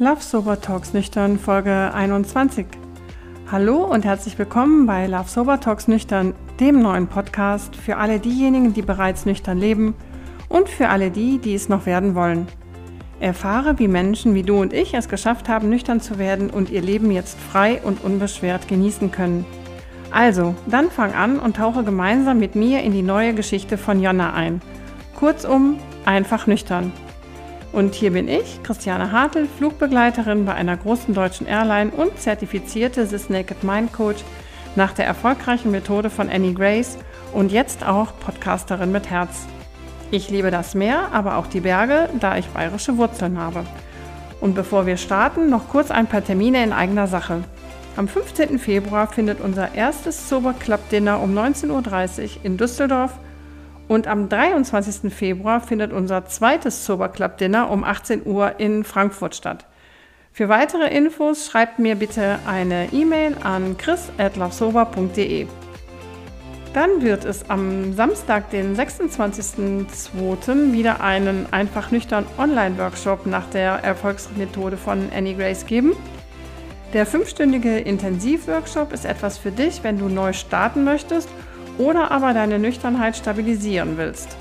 Love Sober Talks Nüchtern Folge 21. Hallo und herzlich willkommen bei Love Sober Talks Nüchtern, dem neuen Podcast für alle diejenigen, die bereits nüchtern leben und für alle die, die es noch werden wollen. Erfahre, wie Menschen wie du und ich es geschafft haben, nüchtern zu werden und ihr Leben jetzt frei und unbeschwert genießen können. Also, dann fang an und tauche gemeinsam mit mir in die neue Geschichte von Jonna ein. Kurzum, einfach nüchtern. Und hier bin ich, Christiane Hartl, Flugbegleiterin bei einer großen deutschen Airline und zertifizierte This Naked Mind Coach nach der erfolgreichen Methode von Annie Grace und jetzt auch Podcasterin mit Herz. Ich liebe das Meer, aber auch die Berge, da ich bayerische Wurzeln habe. Und bevor wir starten, noch kurz ein paar Termine in eigener Sache. Am 15. Februar findet unser erstes Sober Club Dinner um 19.30 Uhr in Düsseldorf und am 23. Februar findet unser zweites Sober Club Dinner um 18 Uhr in Frankfurt statt. Für weitere Infos schreibt mir bitte eine E-Mail an chris.lovesober.de. Dann wird es am Samstag, den 26.02. wieder einen einfach nüchtern Online-Workshop nach der Erfolgsmethode von Annie Grace geben. Der fünfstündige Intensivworkshop ist etwas für dich, wenn du neu starten möchtest – oder aber deine Nüchternheit stabilisieren willst.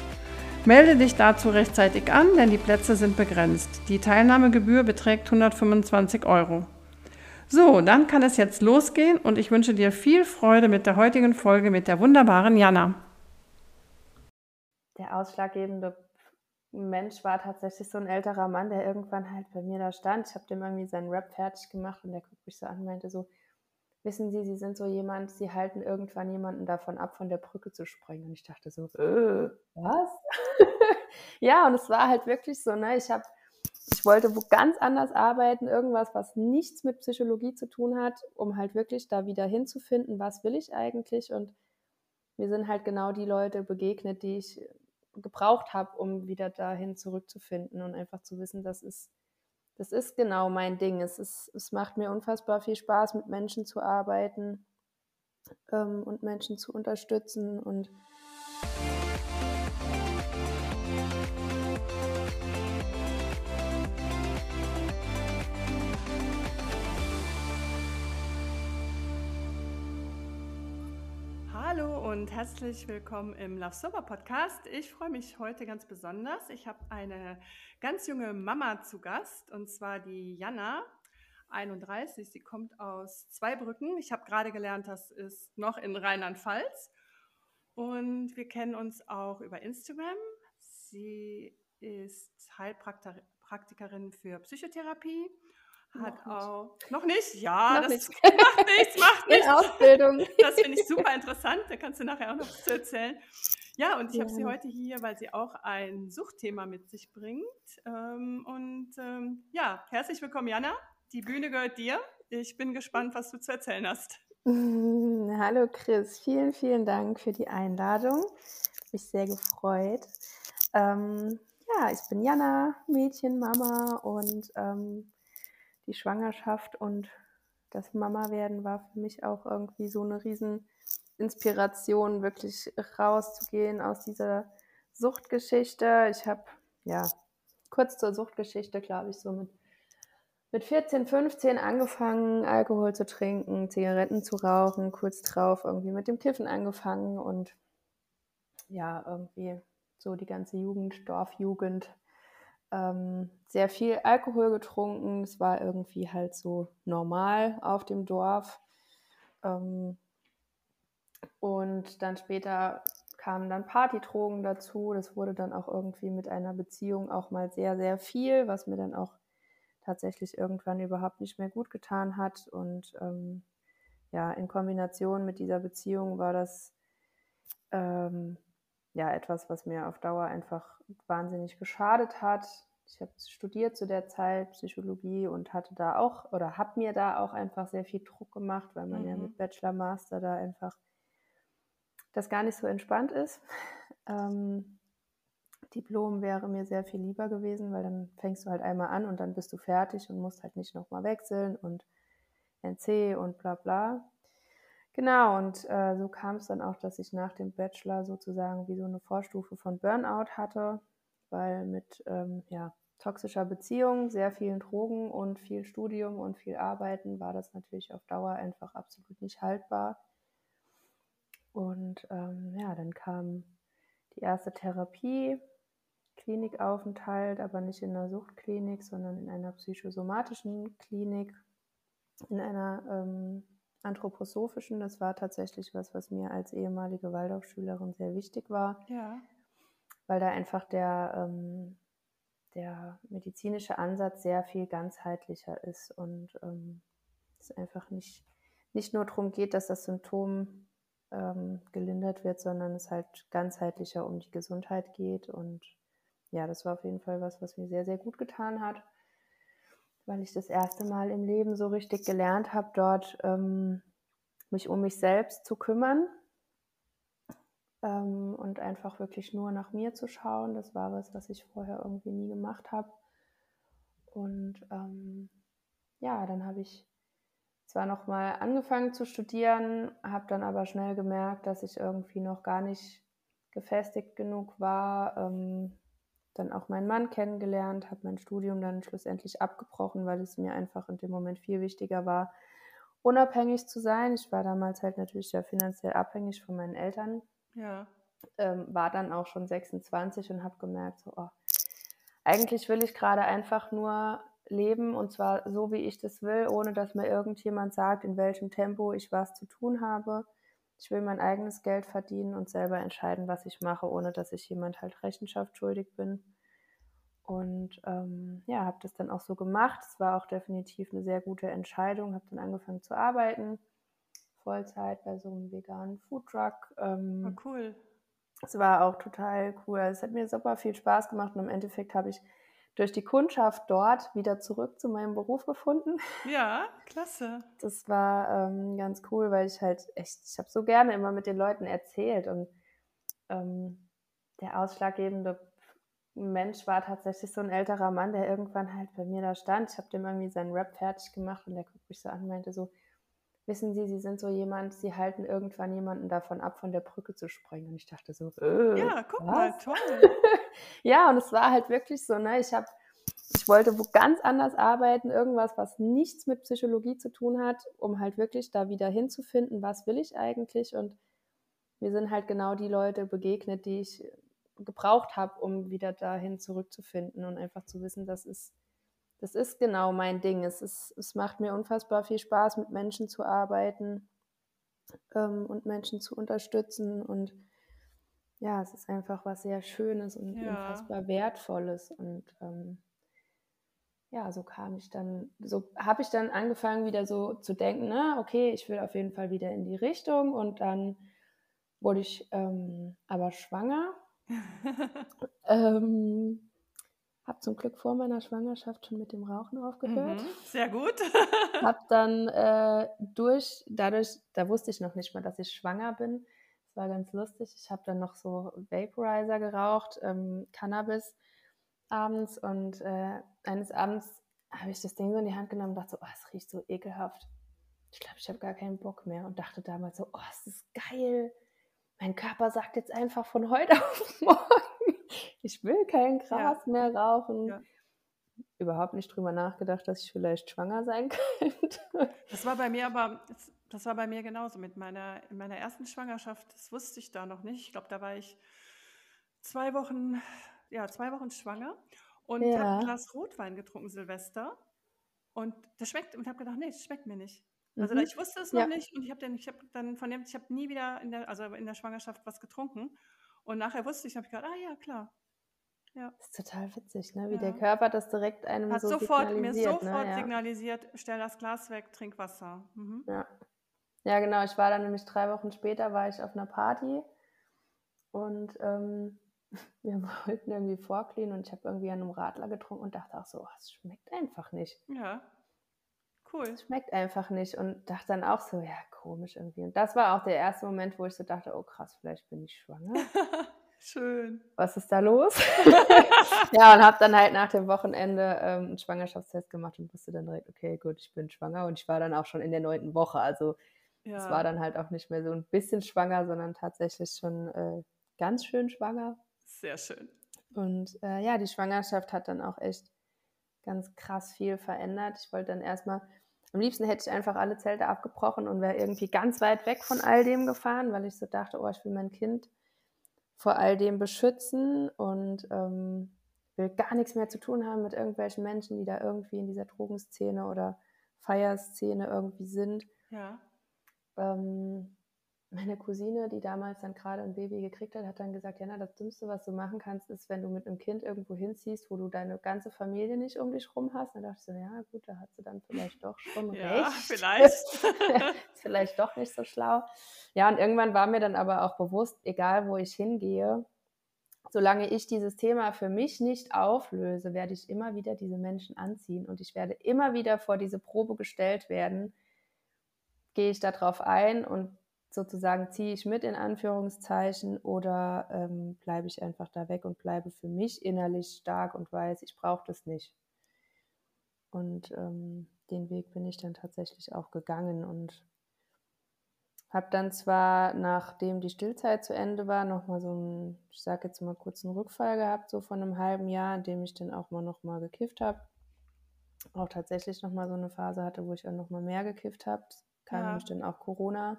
Melde dich dazu rechtzeitig an, denn die Plätze sind begrenzt. Die Teilnahmegebühr beträgt 125 Euro. So, dann kann es jetzt losgehen und ich wünsche dir viel Freude mit der heutigen Folge mit der wunderbaren Jana. Der ausschlaggebende Mensch war tatsächlich so ein älterer Mann, der irgendwann halt bei mir da stand. Ich habe dem irgendwie seinen Rap fertig gemacht und der guckt mich so an und meinte so, wissen Sie, Sie sind so jemand, Sie halten irgendwann jemanden davon ab, von der Brücke zu springen. Und ich dachte so, äh, was? ja, und es war halt wirklich so, ne? Ich habe, ich wollte wo ganz anders arbeiten, irgendwas, was nichts mit Psychologie zu tun hat, um halt wirklich da wieder hinzufinden, was will ich eigentlich? Und mir sind halt genau die Leute begegnet, die ich gebraucht habe, um wieder dahin zurückzufinden und einfach zu wissen, das ist das ist genau mein Ding. Es, ist, es macht mir unfassbar viel Spaß, mit Menschen zu arbeiten ähm, und Menschen zu unterstützen und und herzlich willkommen im Love Sober Podcast. Ich freue mich heute ganz besonders. Ich habe eine ganz junge Mama zu Gast und zwar die Jana, 31. Sie kommt aus Zweibrücken. Ich habe gerade gelernt, das ist noch in Rheinland-Pfalz. Und wir kennen uns auch über Instagram. Sie ist Heilpraktikerin für Psychotherapie hat noch auch noch nicht, ja, noch das nicht. macht nichts, macht nichts. In Ausbildung. Das finde ich super interessant, da kannst du nachher auch noch zu erzählen. Ja, und ich ja. habe sie heute hier, weil sie auch ein Suchtthema mit sich bringt. Ähm, und ähm, ja, herzlich willkommen, Jana. Die Bühne gehört dir. Ich bin gespannt, was du zu erzählen hast. Hallo Chris, vielen, vielen Dank für die Einladung. Mich sehr gefreut. Ähm, ja, ich bin Jana, Mädchenmama und ähm, die Schwangerschaft und das Mama werden war für mich auch irgendwie so eine riesen Inspiration, wirklich rauszugehen aus dieser Suchtgeschichte. Ich habe, ja, kurz zur Suchtgeschichte, glaube ich, so mit, mit 14, 15 angefangen, Alkohol zu trinken, Zigaretten zu rauchen, kurz drauf irgendwie mit dem Kiffen angefangen und ja, irgendwie so die ganze Jugend, Dorfjugend ähm, sehr viel Alkohol getrunken. Es war irgendwie halt so normal auf dem Dorf. Ähm, und dann später kamen dann Partydrogen dazu. Das wurde dann auch irgendwie mit einer Beziehung auch mal sehr, sehr viel, was mir dann auch tatsächlich irgendwann überhaupt nicht mehr gut getan hat. Und ähm, ja, in Kombination mit dieser Beziehung war das ähm, ja etwas, was mir auf Dauer einfach wahnsinnig geschadet hat. Ich habe studiert zu der Zeit Psychologie und hatte da auch oder habe mir da auch einfach sehr viel Druck gemacht, weil man mhm. ja mit Bachelor, Master da einfach das gar nicht so entspannt ist. Ähm, Diplom wäre mir sehr viel lieber gewesen, weil dann fängst du halt einmal an und dann bist du fertig und musst halt nicht nochmal wechseln und NC und bla bla. Genau, und äh, so kam es dann auch, dass ich nach dem Bachelor sozusagen wie so eine Vorstufe von Burnout hatte, weil mit ähm, ja, toxischer Beziehung, sehr vielen Drogen und viel Studium und viel Arbeiten war das natürlich auf Dauer einfach absolut nicht haltbar. Und ähm, ja, dann kam die erste Therapie, Klinikaufenthalt, aber nicht in einer Suchtklinik, sondern in einer psychosomatischen Klinik, in einer ähm, anthroposophischen. Das war tatsächlich was, was mir als ehemalige Waldorfschülerin sehr wichtig war. Ja. Weil da einfach der, ähm, der medizinische Ansatz sehr viel ganzheitlicher ist und ähm, es einfach nicht, nicht nur darum geht, dass das Symptom ähm, gelindert wird, sondern es halt ganzheitlicher um die Gesundheit geht. Und ja, das war auf jeden Fall was, was mir sehr, sehr gut getan hat, weil ich das erste Mal im Leben so richtig gelernt habe, dort ähm, mich um mich selbst zu kümmern ähm, und einfach wirklich nur nach mir zu schauen. Das war was, was ich vorher irgendwie nie gemacht habe. Und ähm, ja, dann habe ich zwar noch mal angefangen zu studieren, habe dann aber schnell gemerkt, dass ich irgendwie noch gar nicht gefestigt genug war. Ähm, dann auch meinen Mann kennengelernt, habe mein Studium dann schlussendlich abgebrochen, weil es mir einfach in dem Moment viel wichtiger war, unabhängig zu sein. Ich war damals halt natürlich ja finanziell abhängig von meinen Eltern. Ja. Ähm, war dann auch schon 26 und habe gemerkt, so, oh, eigentlich will ich gerade einfach nur leben und zwar so, wie ich das will, ohne dass mir irgendjemand sagt, in welchem Tempo ich was zu tun habe. Ich will mein eigenes Geld verdienen und selber entscheiden, was ich mache, ohne dass ich jemand halt Rechenschaft schuldig bin. Und ähm, ja, habe das dann auch so gemacht. Es war auch definitiv eine sehr gute Entscheidung. Habe dann angefangen zu arbeiten, Vollzeit bei so einem veganen Foodtruck. Ähm, oh, cool. Es war auch total cool. Also es hat mir super viel Spaß gemacht und im Endeffekt habe ich durch die Kundschaft dort wieder zurück zu meinem Beruf gefunden. Ja, klasse. Das war ähm, ganz cool, weil ich halt echt, ich habe so gerne immer mit den Leuten erzählt und ähm, der ausschlaggebende Mensch war tatsächlich so ein älterer Mann, der irgendwann halt bei mir da stand. Ich habe dem irgendwie seinen Rap fertig gemacht und der guckt mich so an und meinte so, wissen Sie, Sie sind so jemand, Sie halten irgendwann jemanden davon ab, von der Brücke zu springen. Und ich dachte so, äh, ja, guck was? mal, toll. ja, und es war halt wirklich so, ne, ich habe, ich wollte wo ganz anders arbeiten, irgendwas, was nichts mit Psychologie zu tun hat, um halt wirklich da wieder hinzufinden, was will ich eigentlich und mir sind halt genau die Leute begegnet, die ich gebraucht habe, um wieder dahin zurückzufinden und einfach zu wissen, das ist das ist genau mein Ding. Es, ist, es macht mir unfassbar viel Spaß, mit Menschen zu arbeiten ähm, und Menschen zu unterstützen. Und ja, es ist einfach was sehr Schönes und ja. unfassbar Wertvolles. Und ähm, ja, so kam ich dann, so habe ich dann angefangen, wieder so zu denken, na, okay, ich will auf jeden Fall wieder in die Richtung. Und dann wurde ich ähm, aber schwanger. ähm, habe zum Glück vor meiner Schwangerschaft schon mit dem Rauchen aufgehört. Mhm, sehr gut. habe dann äh, durch, dadurch, da wusste ich noch nicht mal, dass ich schwanger bin. Das war ganz lustig. Ich habe dann noch so Vaporizer geraucht, ähm, Cannabis abends und äh, eines Abends habe ich das Ding so in die Hand genommen und dachte so, oh, es riecht so ekelhaft. Ich glaube, ich habe gar keinen Bock mehr und dachte damals so, oh, es ist geil. Mein Körper sagt jetzt einfach von heute auf morgen, ich will kein Gras ja. mehr rauchen. Ja. Überhaupt nicht drüber nachgedacht, dass ich vielleicht schwanger sein könnte. Das war bei mir aber, das war bei mir genauso mit meiner, in meiner ersten Schwangerschaft. Das wusste ich da noch nicht. Ich glaube, da war ich zwei Wochen, ja, zwei Wochen schwanger und ja. habe ein Glas Rotwein getrunken, Silvester. Und das schmeckt, und habe gedacht, nee, das schmeckt mir nicht. Also mhm. ich wusste es noch ja. nicht und ich habe ich habe dann von dem, ich habe nie wieder in der, also in der Schwangerschaft was getrunken. Und nachher wusste ich, habe ich gedacht, ah ja, klar, ja. Das ist total witzig, ne? wie ja. der Körper das direkt einem Hat so sofort, signalisiert. Mir sofort ne? signalisiert, stell das Glas weg, trink Wasser. Mhm. Ja. ja, genau. Ich war dann nämlich drei Wochen später, war ich auf einer Party und ähm, wir wollten irgendwie vorglühen und ich habe irgendwie an einem Radler getrunken und dachte auch so, oh, es schmeckt einfach nicht. Ja, cool. Es schmeckt einfach nicht und dachte dann auch so, ja, komisch irgendwie. Und das war auch der erste Moment, wo ich so dachte, oh krass, vielleicht bin ich schwanger. Schön. Was ist da los? ja, und habe dann halt nach dem Wochenende ähm, einen Schwangerschaftstest gemacht und wusste dann direkt, okay, gut, ich bin schwanger und ich war dann auch schon in der neunten Woche. Also ja. es war dann halt auch nicht mehr so ein bisschen schwanger, sondern tatsächlich schon äh, ganz schön schwanger. Sehr schön. Und äh, ja, die Schwangerschaft hat dann auch echt ganz krass viel verändert. Ich wollte dann erstmal, am liebsten hätte ich einfach alle Zelte abgebrochen und wäre irgendwie ganz weit weg von all dem gefahren, weil ich so dachte, oh, ich will mein Kind vor all dem beschützen und ähm, will gar nichts mehr zu tun haben mit irgendwelchen Menschen, die da irgendwie in dieser Drogenszene oder Feierszene irgendwie sind. Ja. Ähm, meine Cousine, die damals dann gerade ein Baby gekriegt hat, hat dann gesagt, Jana, das Dümmste, was du machen kannst, ist, wenn du mit einem Kind irgendwo hinziehst, wo du deine ganze Familie nicht um dich rum hast. Dann dachte ich so, ja gut, da hat sie dann vielleicht doch schon ja, recht. vielleicht. ist vielleicht doch nicht so schlau. Ja, und irgendwann war mir dann aber auch bewusst, egal wo ich hingehe, solange ich dieses Thema für mich nicht auflöse, werde ich immer wieder diese Menschen anziehen und ich werde immer wieder vor diese Probe gestellt werden, gehe ich darauf ein und sozusagen ziehe ich mit in Anführungszeichen oder ähm, bleibe ich einfach da weg und bleibe für mich innerlich stark und weiß, ich brauche das nicht. Und ähm, den Weg bin ich dann tatsächlich auch gegangen und habe dann zwar, nachdem die Stillzeit zu Ende war, nochmal so einen, ich sage jetzt mal kurz einen Rückfall gehabt, so von einem halben Jahr, in dem ich dann auch mal nochmal gekifft habe. Auch tatsächlich nochmal so eine Phase hatte, wo ich dann nochmal mehr gekifft habe. Kam ja. nämlich dann auch Corona.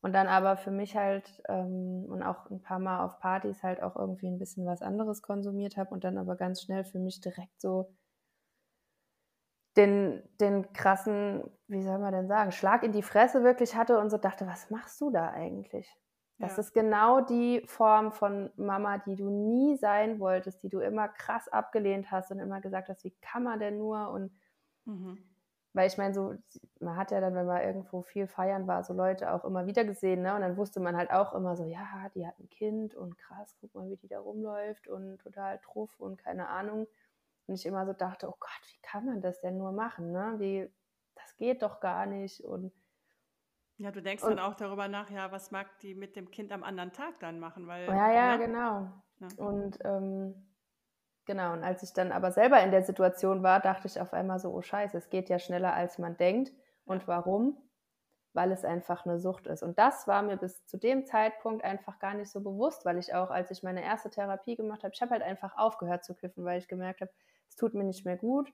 Und dann aber für mich halt ähm, und auch ein paar Mal auf Partys halt auch irgendwie ein bisschen was anderes konsumiert habe und dann aber ganz schnell für mich direkt so den, den krassen, wie soll man denn sagen, Schlag in die Fresse wirklich hatte und so dachte, was machst du da eigentlich? Das ja. ist genau die Form von Mama, die du nie sein wolltest, die du immer krass abgelehnt hast und immer gesagt hast, wie kann man denn nur? Und mhm. Weil ich meine, so, man hat ja dann, wenn man irgendwo viel feiern war, so Leute auch immer wieder gesehen, ne? Und dann wusste man halt auch immer so, ja, die hat ein Kind und krass, guck mal, wie die da rumläuft und total truff und keine Ahnung. Und ich immer so dachte, oh Gott, wie kann man das denn nur machen, ne? Wie, das geht doch gar nicht. Und ja, du denkst und, dann auch darüber nach, ja, was mag die mit dem Kind am anderen Tag dann machen? Weil, ja, ja, ne? genau. Ja. Und ähm, Genau, und als ich dann aber selber in der Situation war, dachte ich auf einmal so, oh scheiße, es geht ja schneller, als man denkt. Und warum? Weil es einfach eine Sucht ist. Und das war mir bis zu dem Zeitpunkt einfach gar nicht so bewusst, weil ich auch, als ich meine erste Therapie gemacht habe, ich habe halt einfach aufgehört zu kiffen, weil ich gemerkt habe, es tut mir nicht mehr gut.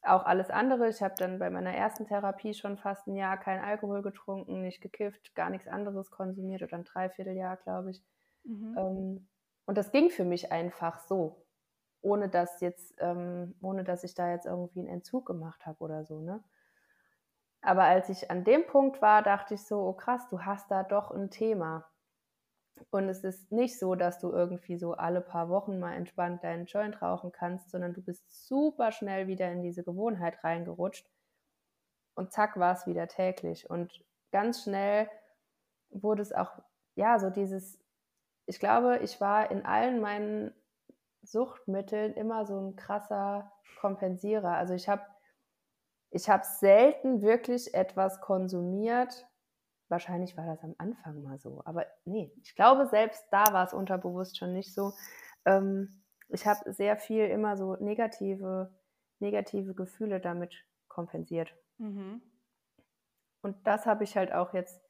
Auch alles andere. Ich habe dann bei meiner ersten Therapie schon fast ein Jahr kein Alkohol getrunken, nicht gekifft, gar nichts anderes konsumiert oder ein Dreivierteljahr, glaube ich. Mhm. Ähm, und das ging für mich einfach so ohne dass jetzt, ähm, ohne dass ich da jetzt irgendwie einen Entzug gemacht habe oder so, ne? Aber als ich an dem Punkt war, dachte ich so, oh krass, du hast da doch ein Thema. Und es ist nicht so, dass du irgendwie so alle paar Wochen mal entspannt deinen Joint rauchen kannst, sondern du bist super schnell wieder in diese Gewohnheit reingerutscht. Und zack, war es wieder täglich. Und ganz schnell wurde es auch, ja, so dieses, ich glaube, ich war in allen meinen Suchtmitteln immer so ein krasser Kompensierer. Also ich habe ich habe selten wirklich etwas konsumiert. Wahrscheinlich war das am Anfang mal so, aber nee, ich glaube, selbst da war es unterbewusst schon nicht so. Ähm, ich habe sehr viel immer so negative, negative Gefühle damit kompensiert. Mhm. Und das habe ich halt auch jetzt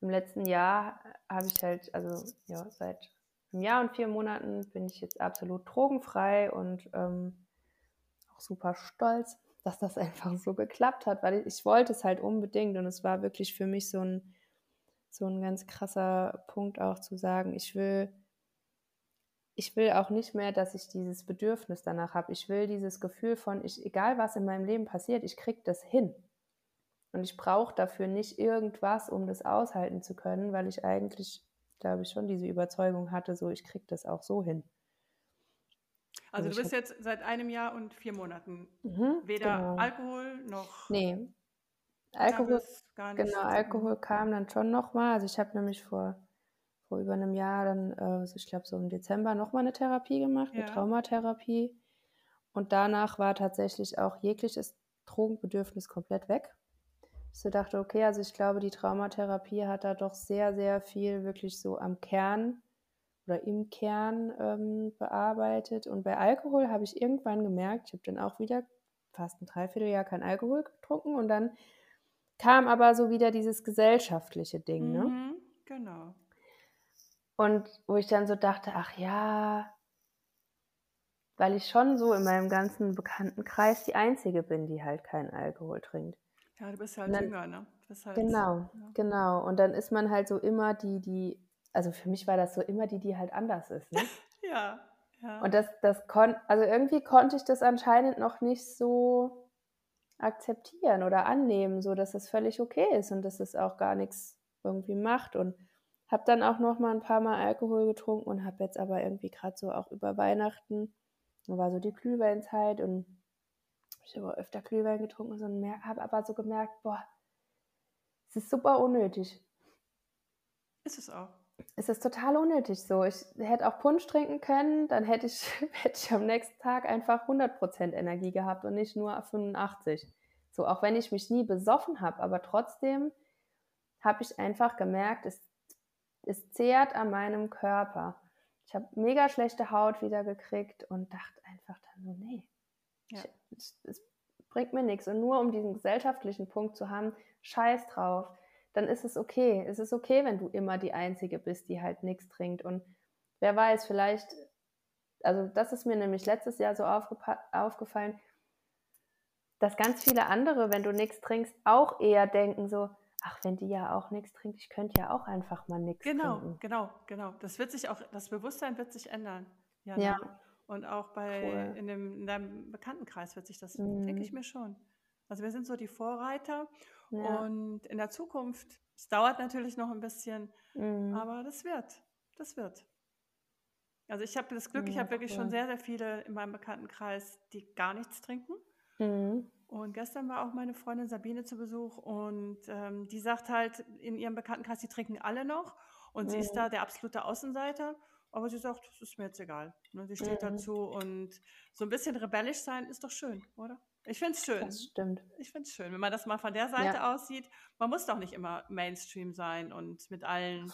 im letzten Jahr, habe ich halt, also ja, seit einem Jahr und vier Monaten bin ich jetzt absolut drogenfrei und ähm, auch super stolz, dass das einfach so geklappt hat, weil ich, ich wollte es halt unbedingt und es war wirklich für mich so ein, so ein ganz krasser Punkt auch zu sagen, ich will, ich will auch nicht mehr, dass ich dieses Bedürfnis danach habe. Ich will dieses Gefühl von, ich, egal was in meinem Leben passiert, ich kriege das hin. Und ich brauche dafür nicht irgendwas, um das aushalten zu können, weil ich eigentlich glaube ich, schon diese Überzeugung hatte, so ich kriege das auch so hin. Also, also du bist jetzt seit einem Jahr und vier Monaten mhm, weder genau. Alkohol noch. Nee. Alkohol, genau, Alkohol kam dann schon nochmal. Also ich habe nämlich vor, vor über einem Jahr dann, äh, ich glaube so im Dezember nochmal eine Therapie gemacht, ja. eine Traumatherapie. Und danach war tatsächlich auch jegliches Drogenbedürfnis komplett weg so dachte, okay, also ich glaube, die Traumatherapie hat da doch sehr, sehr viel wirklich so am Kern oder im Kern ähm, bearbeitet. Und bei Alkohol habe ich irgendwann gemerkt, ich habe dann auch wieder fast ein Dreivierteljahr kein Alkohol getrunken und dann kam aber so wieder dieses gesellschaftliche Ding, ne? Mhm, genau. Und wo ich dann so dachte, ach ja, weil ich schon so in meinem ganzen Bekanntenkreis die Einzige bin, die halt keinen Alkohol trinkt. Ja, du bist halt dann, jünger, ne? Halt, genau, ja. genau. Und dann ist man halt so immer die, die, also für mich war das so immer die, die halt anders ist, ne? ja, ja. Und das, das kon, also irgendwie konnte ich das anscheinend noch nicht so akzeptieren oder annehmen, so dass es völlig okay ist und dass es auch gar nichts irgendwie macht und habe dann auch noch mal ein paar Mal Alkohol getrunken und habe jetzt aber irgendwie gerade so auch über Weihnachten, war so die Glühweinzeit und ich habe öfter Glühwein getrunken und habe aber so gemerkt, boah, es ist super unnötig. Ist es auch. Es ist total unnötig so. Ich hätte auch Punsch trinken können, dann hätte ich, hätte ich am nächsten Tag einfach 100% Energie gehabt und nicht nur 85. So, auch wenn ich mich nie besoffen habe, aber trotzdem habe ich einfach gemerkt, es es zehrt an meinem Körper. Ich habe mega schlechte Haut wieder gekriegt und dachte einfach dann so, nee, ja. es bringt mir nichts. Und nur um diesen gesellschaftlichen Punkt zu haben, scheiß drauf, dann ist es okay. Es ist okay, wenn du immer die Einzige bist, die halt nichts trinkt. Und wer weiß, vielleicht, also das ist mir nämlich letztes Jahr so aufgefallen, dass ganz viele andere, wenn du nichts trinkst, auch eher denken so, ach, wenn die ja auch nichts trinkt, ich könnte ja auch einfach mal nichts genau, trinken. Genau, genau, genau. Das wird sich auch, das Bewusstsein wird sich ändern. Ja. ja. Und auch bei cool. in, dem, in deinem Bekanntenkreis wird sich das, mhm. denke ich mir schon. Also wir sind so die Vorreiter ja. und in der Zukunft, es dauert natürlich noch ein bisschen, mhm. aber das wird, das wird. Also ich habe das Glück, ich habe wirklich cool. schon sehr, sehr viele in meinem Bekanntenkreis, die gar nichts trinken. Mhm. Und gestern war auch meine Freundin Sabine zu Besuch und ähm, die sagt halt in ihrem Bekanntenkreis, die trinken alle noch und mhm. sie ist da der absolute Außenseiter. Aber sie sagt, das ist mir jetzt egal. Ne, sie steht mhm. dazu und so ein bisschen rebellisch sein ist doch schön, oder? Ich finde es schön. Das stimmt. Ich finde es schön, wenn man das mal von der Seite ja. aussieht. Man muss doch nicht immer Mainstream sein und mit allen,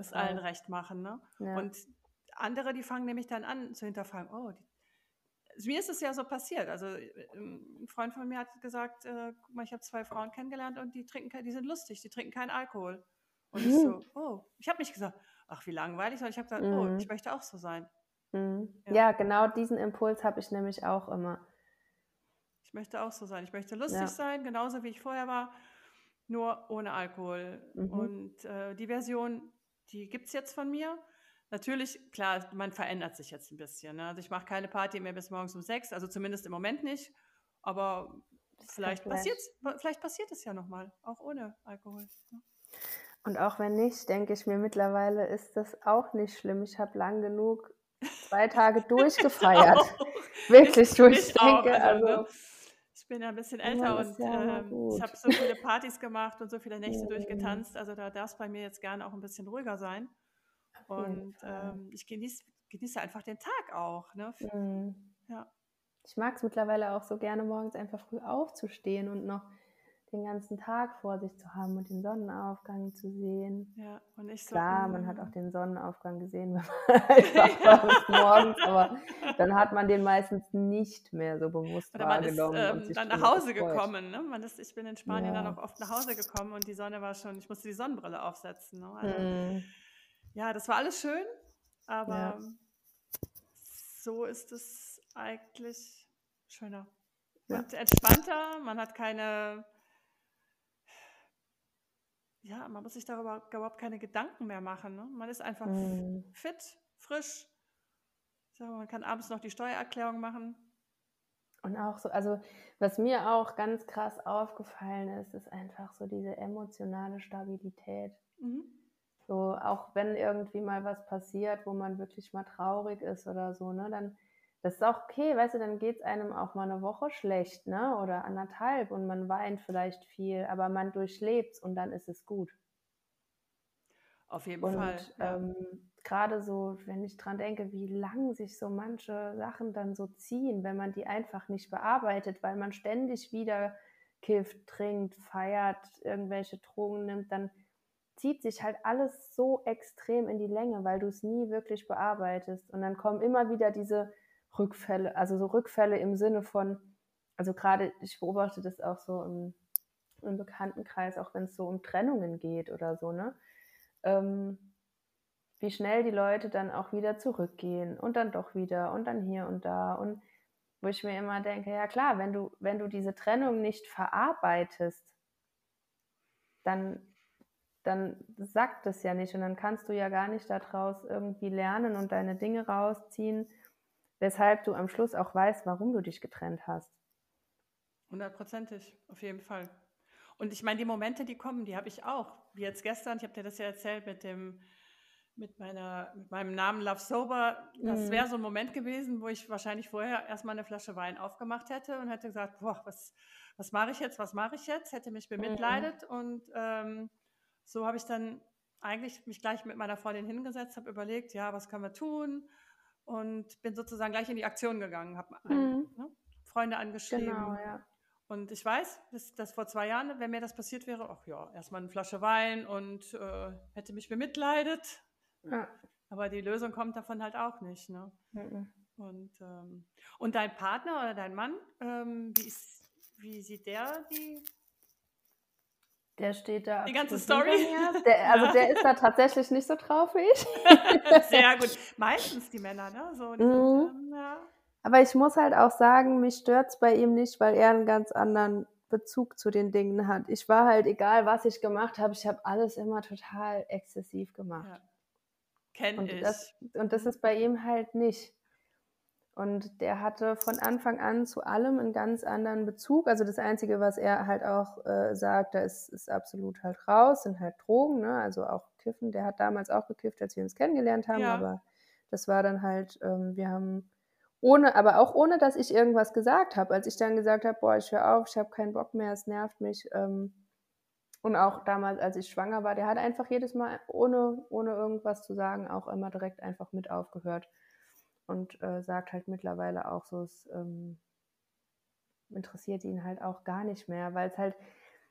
es allen recht machen. Ne? Ja. Und andere, die fangen nämlich dann an zu hinterfragen, oh, die mir ist es ja so passiert. Also ähm, ein Freund von mir hat gesagt, äh, guck mal, ich habe zwei Frauen kennengelernt und die trinken, die sind lustig, die trinken keinen Alkohol. Und mhm. ich so, oh, ich habe nicht gesagt, ach wie langweilig, sondern ich habe gesagt, mhm. oh, ich möchte auch so sein. Mhm. Ja. ja. genau diesen Impuls habe ich nämlich auch immer. Ich möchte auch so sein. Ich möchte lustig ja. sein, genauso wie ich vorher war, nur ohne Alkohol. Mhm. Und äh, die Version, die gibt es jetzt von mir. Natürlich, klar, man verändert sich jetzt ein bisschen. Ne? Also ich mache keine Party mehr bis morgens um sechs, also zumindest im Moment nicht. Aber vielleicht passiert vielleicht passiert es ja nochmal, auch ohne Alkohol. Ne? Und auch wenn nicht, denke ich mir mittlerweile ist das auch nicht schlimm. Ich habe lang genug zwei Tage durchgefeiert. Wirklich, ich, ich denke, auch, also, also, ich bin ja ein bisschen älter und ja ähm, ich habe so viele Partys gemacht und so viele Nächte durchgetanzt. Also da darf es bei mir jetzt gerne auch ein bisschen ruhiger sein. Und ähm, ich genieße, genieße einfach den Tag auch. Ne? Mhm. Ja. Ich mag es mittlerweile auch so gerne, morgens einfach früh aufzustehen und noch den ganzen Tag vor sich zu haben und den Sonnenaufgang zu sehen. Ja, und ich so, Klar, man hat auch den Sonnenaufgang gesehen, wenn man einfach ja. morgens, aber dann hat man den meistens nicht mehr so bewusst Oder man wahrgenommen. Ist, ähm, und dann nach Hause gekommen. Ne? Man ist, ich bin in Spanien ja. dann auch oft nach Hause gekommen und die Sonne war schon, ich musste die Sonnenbrille aufsetzen. Ne? Also, mhm ja, das war alles schön, aber ja. so ist es eigentlich schöner. Und entspannter, man hat keine, ja, man muss sich darüber überhaupt keine Gedanken mehr machen. Ne? Man ist einfach mhm. fit, frisch. Sag mal, man kann abends noch die Steuererklärung machen. Und auch so, also was mir auch ganz krass aufgefallen ist, ist einfach so diese emotionale Stabilität. Mhm. So, auch wenn irgendwie mal was passiert, wo man wirklich mal traurig ist oder so, ne, dann das ist auch okay, weißt du, dann geht es einem auch mal eine Woche schlecht, ne? Oder anderthalb und man weint vielleicht viel, aber man durchlebt es und dann ist es gut. Auf jeden und, Fall. Ja. Ähm, Gerade so, wenn ich dran denke, wie lang sich so manche Sachen dann so ziehen, wenn man die einfach nicht bearbeitet, weil man ständig wieder kifft, trinkt, feiert, irgendwelche Drogen nimmt, dann zieht sich halt alles so extrem in die Länge, weil du es nie wirklich bearbeitest. Und dann kommen immer wieder diese Rückfälle, also so Rückfälle im Sinne von, also gerade, ich beobachte das auch so im, im Bekanntenkreis, auch wenn es so um Trennungen geht oder so, ne? Ähm, wie schnell die Leute dann auch wieder zurückgehen und dann doch wieder und dann hier und da und wo ich mir immer denke, ja klar, wenn du, wenn du diese Trennung nicht verarbeitest, dann, dann sagt es ja nicht und dann kannst du ja gar nicht daraus irgendwie lernen und deine Dinge rausziehen, weshalb du am Schluss auch weißt, warum du dich getrennt hast. Hundertprozentig, auf jeden Fall. Und ich meine, die Momente, die kommen, die habe ich auch. Wie jetzt gestern, ich habe dir das ja erzählt mit dem, mit meiner, mit meinem Namen Love Sober. Das mhm. wäre so ein Moment gewesen, wo ich wahrscheinlich vorher erstmal eine Flasche Wein aufgemacht hätte und hätte gesagt, boah, was, was mache ich jetzt, was mache ich jetzt? Hätte mich bemitleidet mhm. und ähm, so habe ich dann eigentlich mich gleich mit meiner Freundin hingesetzt, habe überlegt, ja, was können wir tun? Und bin sozusagen gleich in die Aktion gegangen, habe mhm. ne, Freunde angeschrieben. Genau, ja. Und ich weiß, dass, dass, vor zwei Jahren, wenn mir das passiert wäre, ach ja, erstmal eine Flasche Wein und äh, hätte mich bemitleidet. Ja. Aber die Lösung kommt davon halt auch nicht. Ne? Mhm. Und, ähm, und dein Partner oder dein Mann, ähm, wie, ist, wie sieht der die? Der steht da. Die ganze Story? Der, also ja. der ist da tatsächlich nicht so drauf wie ich. Sehr gut. Meistens die Männer, ne? So, mhm. sind, ja. Aber ich muss halt auch sagen, mich stört es bei ihm nicht, weil er einen ganz anderen Bezug zu den Dingen hat. Ich war halt, egal was ich gemacht habe, ich habe alles immer total exzessiv gemacht. Ja. Kenn und ich. Das, und das ist bei ihm halt nicht. Und der hatte von Anfang an zu allem einen ganz anderen Bezug. Also das Einzige, was er halt auch äh, sagt, da ist, ist absolut halt raus, sind halt Drogen, ne? also auch Kiffen. Der hat damals auch gekifft, als wir uns kennengelernt haben, ja. aber das war dann halt, ähm, wir haben ohne, aber auch ohne, dass ich irgendwas gesagt habe. Als ich dann gesagt habe, boah, ich höre auf, ich habe keinen Bock mehr, es nervt mich. Ähm, und auch damals, als ich schwanger war, der hat einfach jedes Mal, ohne, ohne irgendwas zu sagen, auch immer direkt einfach mit aufgehört. Und äh, sagt halt mittlerweile auch so, es ähm, interessiert ihn halt auch gar nicht mehr, weil es halt,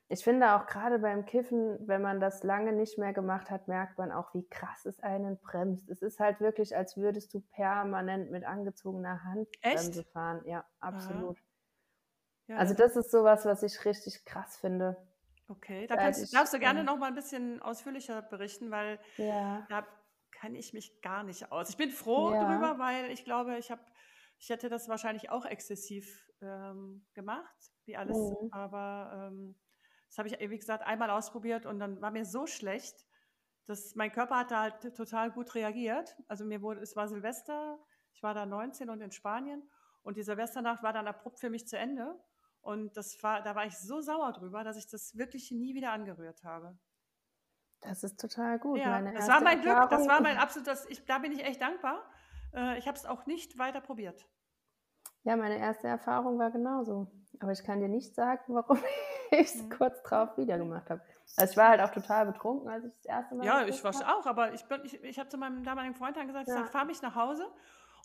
ich finde auch gerade beim Kiffen, wenn man das lange nicht mehr gemacht hat, merkt man auch, wie krass es einen bremst. Es ist halt wirklich, als würdest du permanent mit angezogener Handbremse Echt? fahren. Ja, absolut. Ja, also das ist sowas, was ich richtig krass finde. Okay, da kannst, ich, darfst du gerne noch mal ein bisschen ausführlicher berichten, weil ja. da kann ich mich gar nicht aus. Ich bin froh ja. drüber, weil ich glaube, ich habe, ich hätte das wahrscheinlich auch exzessiv ähm, gemacht, wie alles, mhm. aber ähm, das habe ich, wie gesagt, einmal ausprobiert und dann war mir so schlecht, dass mein Körper hat da halt total gut reagiert. Also mir wurde, es war Silvester, ich war da 19 und in Spanien und die Silvesternacht war dann abrupt für mich zu Ende. Und das war, da war ich so sauer drüber, dass ich das wirklich nie wieder angerührt habe. Das ist total gut. Ja, das war mein Glück, das war mein absolutes, ich, da bin ich echt dankbar. Äh, ich habe es auch nicht weiter probiert. Ja, meine erste Erfahrung war genauso. Aber ich kann dir nicht sagen, warum ich es mhm. kurz drauf wieder gemacht habe. Also ich war halt auch total betrunken, als ich das erste Mal. Ja, ich war auch, aber ich, ich, ich habe zu meinem damaligen Freund dann gesagt, ja. ich sag, fahr mich nach Hause.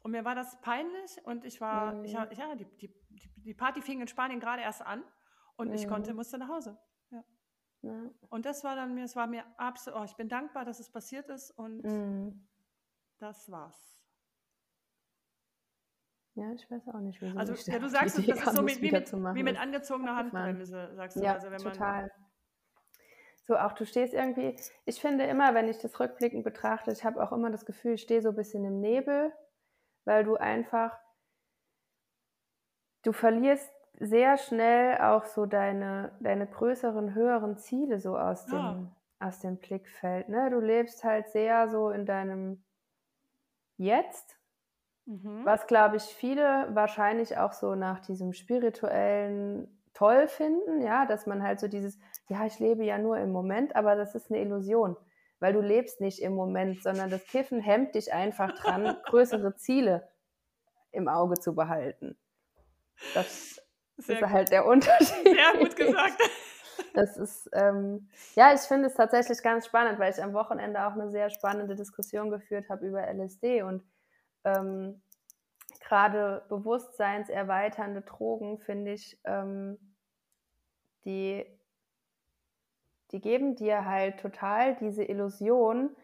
Und mir war das peinlich und ich war, mhm. ich, ja, die, die, die Party fing in Spanien gerade erst an und mhm. ich konnte, musste nach Hause. Ja. Und das war dann mir, es war mir absolut, oh, ich bin dankbar, dass es passiert ist und mhm. das war's. Ja, ich weiß auch nicht, wieso. Also, ja, du sagst, das ist so mit, wie, mit, wie mit angezogener Handbremse, sagst du. Ja, also, wenn total. Man so, auch du stehst irgendwie, ich finde immer, wenn ich das rückblickend betrachte, ich habe auch immer das Gefühl, ich stehe so ein bisschen im Nebel, weil du einfach, du verlierst sehr schnell auch so deine, deine größeren, höheren Ziele so aus dem, ja. aus dem Blickfeld. Ne? Du lebst halt sehr so in deinem Jetzt Mhm. Was, glaube ich, viele wahrscheinlich auch so nach diesem spirituellen toll finden, ja, dass man halt so dieses, ja, ich lebe ja nur im Moment, aber das ist eine Illusion, weil du lebst nicht im Moment, sondern das Kiffen hemmt dich einfach dran, größere Ziele im Auge zu behalten. Das Sehr ist gut. halt der Unterschied. Sehr gut gesagt. Das ist, ähm, ja, ich finde es tatsächlich ganz spannend, weil ich am Wochenende auch eine sehr spannende Diskussion geführt habe über LSD und ähm, gerade bewusstseinserweiternde Drogen, finde ich, ähm, die, die geben dir halt total diese Illusion,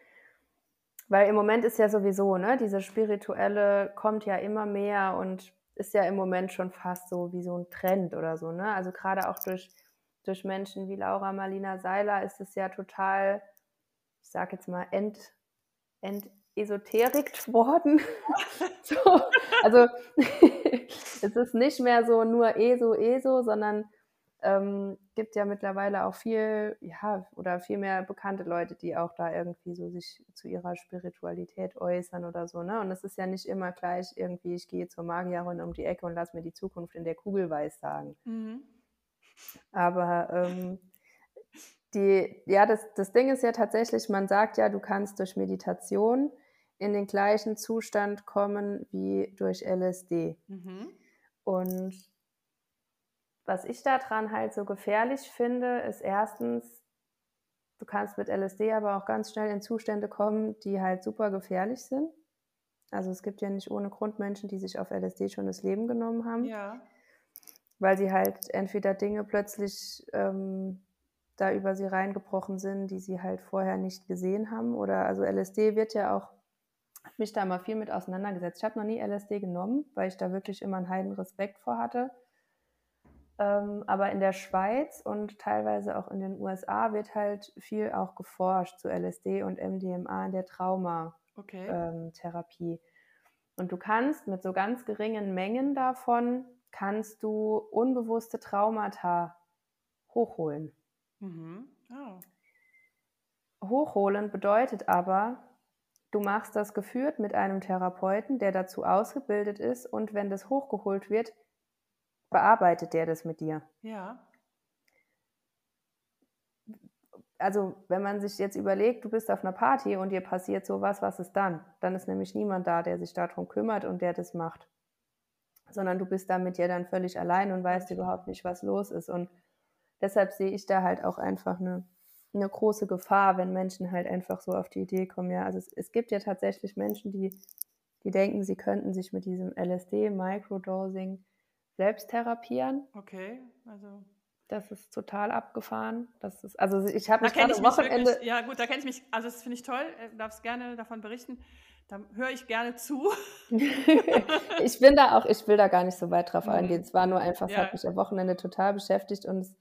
weil im Moment ist ja sowieso, ne, diese spirituelle kommt ja immer mehr und ist ja im Moment schon fast so wie so ein Trend oder so, ne? Also gerade auch durch, durch Menschen wie Laura Marlina Seiler ist es ja total, ich sag jetzt mal, ent, entesoterikt worden. so, also es ist nicht mehr so nur ESO, ESO, sondern ähm, gibt ja mittlerweile auch viel, ja, oder viel mehr bekannte Leute, die auch da irgendwie so sich zu ihrer Spiritualität äußern oder so, ne? Und es ist ja nicht immer gleich irgendwie, ich gehe zur Magierin um die Ecke und lass mir die Zukunft in der Kugel weiß sagen. Mhm. Aber ähm, die, ja, das, das Ding ist ja tatsächlich, man sagt ja, du kannst durch Meditation in den gleichen Zustand kommen wie durch LSD. Mhm. Und was ich daran halt so gefährlich finde, ist erstens, du kannst mit LSD aber auch ganz schnell in Zustände kommen, die halt super gefährlich sind. Also es gibt ja nicht ohne Grund Menschen, die sich auf LSD schon das Leben genommen haben. Ja. Weil sie halt entweder Dinge plötzlich ähm, da über sie reingebrochen sind, die sie halt vorher nicht gesehen haben. Oder also LSD wird ja auch, mich da mal viel mit auseinandergesetzt. Ich habe noch nie LSD genommen, weil ich da wirklich immer einen heiden Respekt vor hatte. Ähm, aber in der Schweiz und teilweise auch in den USA wird halt viel auch geforscht zu LSD und MDMA in der Traumatherapie. Okay. Ähm, und du kannst mit so ganz geringen Mengen davon, kannst du unbewusste Traumata hochholen. Mhm. Oh. Hochholen bedeutet aber, du machst das geführt mit einem Therapeuten, der dazu ausgebildet ist und wenn das hochgeholt wird, bearbeitet der das mit dir. Ja. Also, wenn man sich jetzt überlegt, du bist auf einer Party und dir passiert sowas, was ist dann? Dann ist nämlich niemand da, der sich darum kümmert und der das macht. Sondern du bist da mit dir dann völlig allein und weißt überhaupt nicht, was los ist. Und deshalb sehe ich da halt auch einfach eine, eine große Gefahr, wenn Menschen halt einfach so auf die Idee kommen. Ja, also es, es gibt ja tatsächlich Menschen, die, die denken, sie könnten sich mit diesem LSD, Microdosing, selbst therapieren. Okay, also. Das ist total abgefahren. Das ist, also ich habe mich gerade am Wochenende. Wirklich, ja, gut, da kenne ich mich, also das finde ich toll, du äh, darfst gerne davon berichten. Da höre ich gerne zu. ich bin da auch, ich will da gar nicht so weit drauf mhm. eingehen. Es war nur einfach, es ja. hat mich am Wochenende total beschäftigt und es